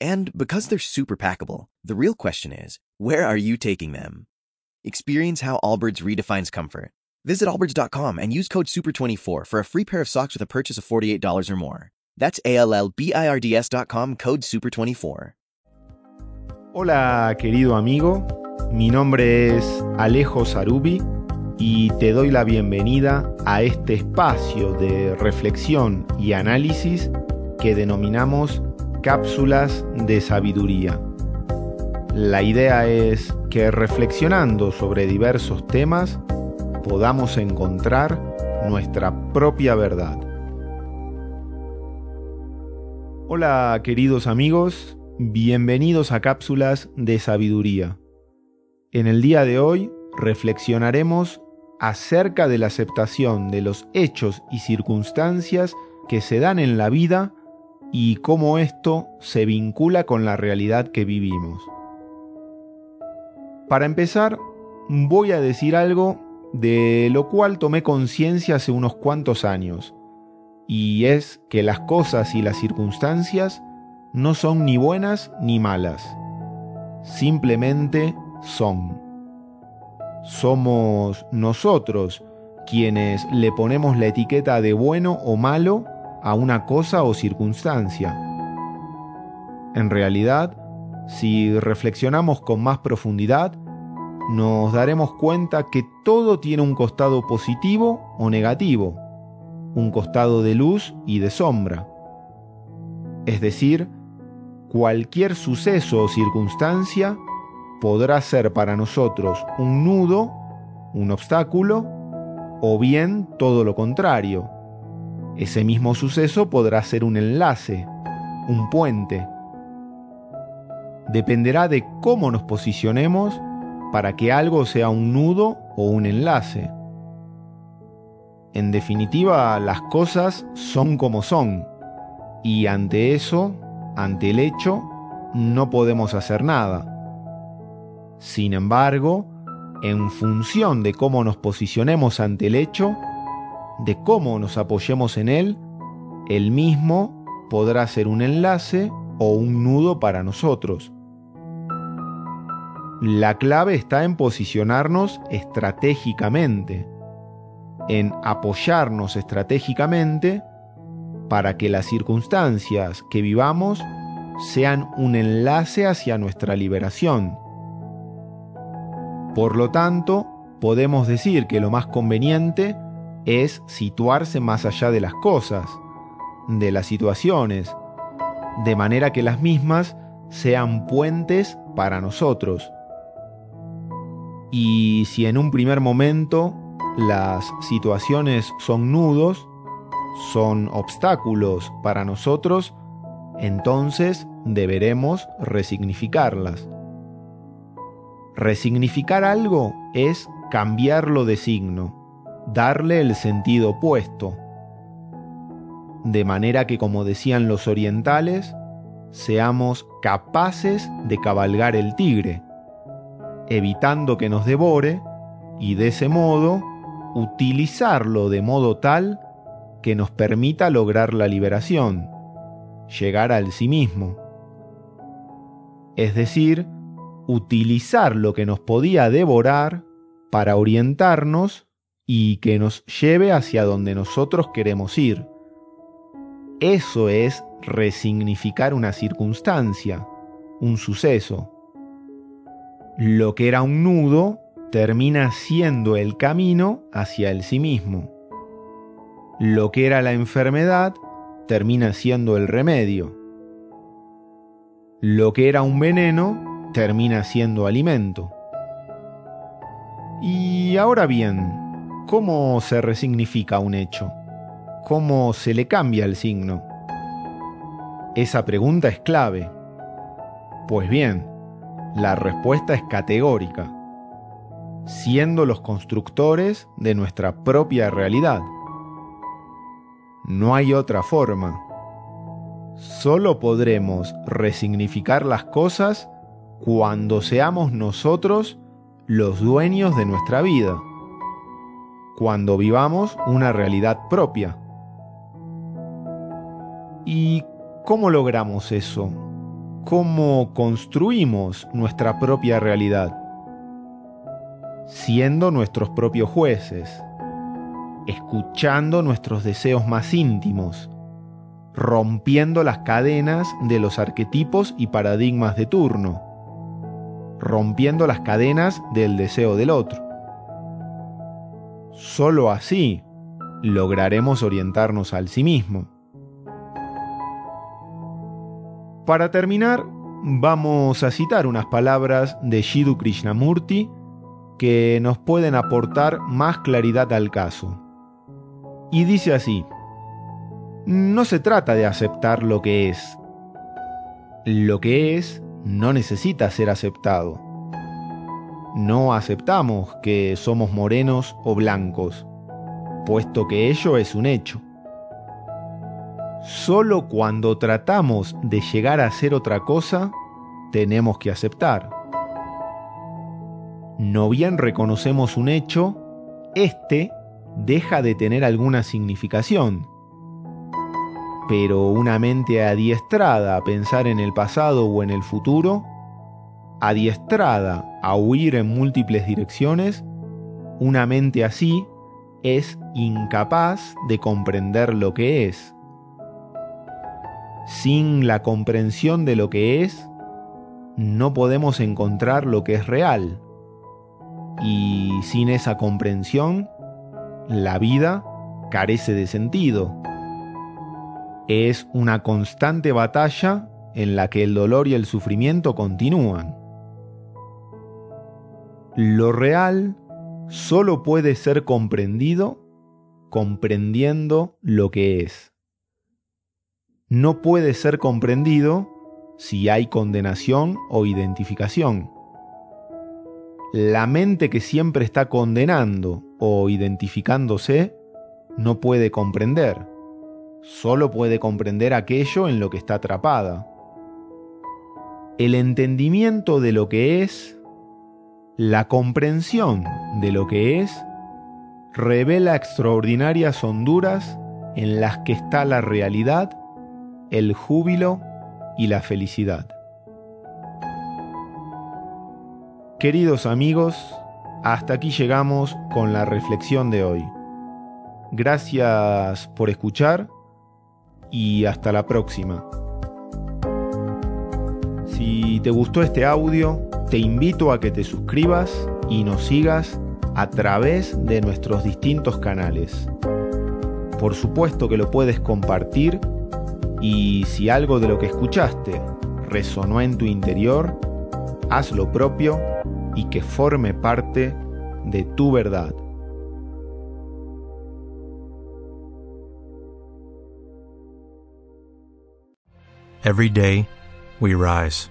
And because they're super packable, the real question is, where are you taking them? Experience how Allbirds redefines comfort. Visit allbirds.com and use code SUPER24 for a free pair of socks with a purchase of $48 or more. That's A-L-L-B-I-R-D-S.com code SUPER24. Hola querido amigo, mi nombre es Alejo Sarubi y te doy la bienvenida a este espacio de reflexión y análisis que denominamos cápsulas de sabiduría. La idea es que reflexionando sobre diversos temas podamos encontrar nuestra propia verdad. Hola queridos amigos, bienvenidos a cápsulas de sabiduría. En el día de hoy reflexionaremos acerca de la aceptación de los hechos y circunstancias que se dan en la vida y cómo esto se vincula con la realidad que vivimos. Para empezar, voy a decir algo de lo cual tomé conciencia hace unos cuantos años, y es que las cosas y las circunstancias no son ni buenas ni malas, simplemente son. Somos nosotros quienes le ponemos la etiqueta de bueno o malo a una cosa o circunstancia. En realidad, si reflexionamos con más profundidad, nos daremos cuenta que todo tiene un costado positivo o negativo, un costado de luz y de sombra. Es decir, cualquier suceso o circunstancia podrá ser para nosotros un nudo, un obstáculo, o bien todo lo contrario. Ese mismo suceso podrá ser un enlace, un puente. Dependerá de cómo nos posicionemos para que algo sea un nudo o un enlace. En definitiva, las cosas son como son, y ante eso, ante el hecho, no podemos hacer nada. Sin embargo, en función de cómo nos posicionemos ante el hecho, de cómo nos apoyemos en él, el mismo podrá ser un enlace o un nudo para nosotros. La clave está en posicionarnos estratégicamente, en apoyarnos estratégicamente para que las circunstancias que vivamos sean un enlace hacia nuestra liberación. Por lo tanto, podemos decir que lo más conveniente es situarse más allá de las cosas, de las situaciones, de manera que las mismas sean puentes para nosotros. Y si en un primer momento las situaciones son nudos, son obstáculos para nosotros, entonces deberemos resignificarlas. Resignificar algo es cambiarlo de signo, darle el sentido opuesto. De manera que, como decían los orientales, seamos capaces de cabalgar el tigre, evitando que nos devore y de ese modo utilizarlo de modo tal que nos permita lograr la liberación, llegar al sí mismo. Es decir, utilizar lo que nos podía devorar para orientarnos y que nos lleve hacia donde nosotros queremos ir. Eso es resignificar una circunstancia, un suceso lo que era un nudo termina siendo el camino hacia el sí mismo. Lo que era la enfermedad termina siendo el remedio. Lo que era un veneno termina siendo alimento. Y ahora bien, ¿cómo se resignifica un hecho? ¿Cómo se le cambia el signo? Esa pregunta es clave Pues bien, la respuesta es categórica, siendo los constructores de nuestra propia realidad. No hay otra forma. Solo podremos resignificar las cosas cuando seamos nosotros los dueños de nuestra vida, cuando vivamos una realidad propia. ¿Y cómo logramos eso? ¿Cómo construimos nuestra propia realidad? Siendo nuestros propios jueces, escuchando nuestros deseos más íntimos, rompiendo las cadenas de los arquetipos y paradigmas de turno, rompiendo las cadenas del deseo del otro. Solo así lograremos orientarnos al sí mismo. Para terminar, vamos a citar unas palabras de Shidu Krishnamurti que nos pueden aportar más claridad al caso. Y dice así, no se trata de aceptar lo que es. Lo que es no necesita ser aceptado. No aceptamos que somos morenos o blancos, puesto que ello es un hecho. Solo cuando tratamos de llegar a ser otra cosa, tenemos que aceptar. No bien reconocemos un hecho, éste deja de tener alguna significación pero una mente adiestrada a pensar en el pasado o en el futuro, adiestrada a huir en múltiples direcciones, una mente así es incapaz de comprender lo que es. Sin la comprensión de lo que es, no podemos encontrar lo que es real. Y sin esa comprensión, la vida carece de sentido es una constante batalla en la que el dolor y el sufrimiento continúan. Lo real solo puede ser comprendido comprendiendo lo que es. No puede ser comprendido si hay condenación o identificación. La mente que siempre está condenando o identificándose no puede comprender solo puede comprender aquello en lo que está atrapada. El entendimiento de lo que es, la comprensión de lo que es, revela extraordinarias honduras en las que está la realidad, el júbilo y la felicidad. Queridos amigos, hasta aquí llegamos con la reflexión de hoy. Gracias por escuchar y hasta la próxima. Si te gustó este audio, te invito a que te suscribas y nos sigas a través de nuestros distintos canales. Por supuesto que lo puedes compartir y si algo de lo que escuchaste resonó en tu interior, haz lo propio y que forme parte de tu verdad. Every day, we rise,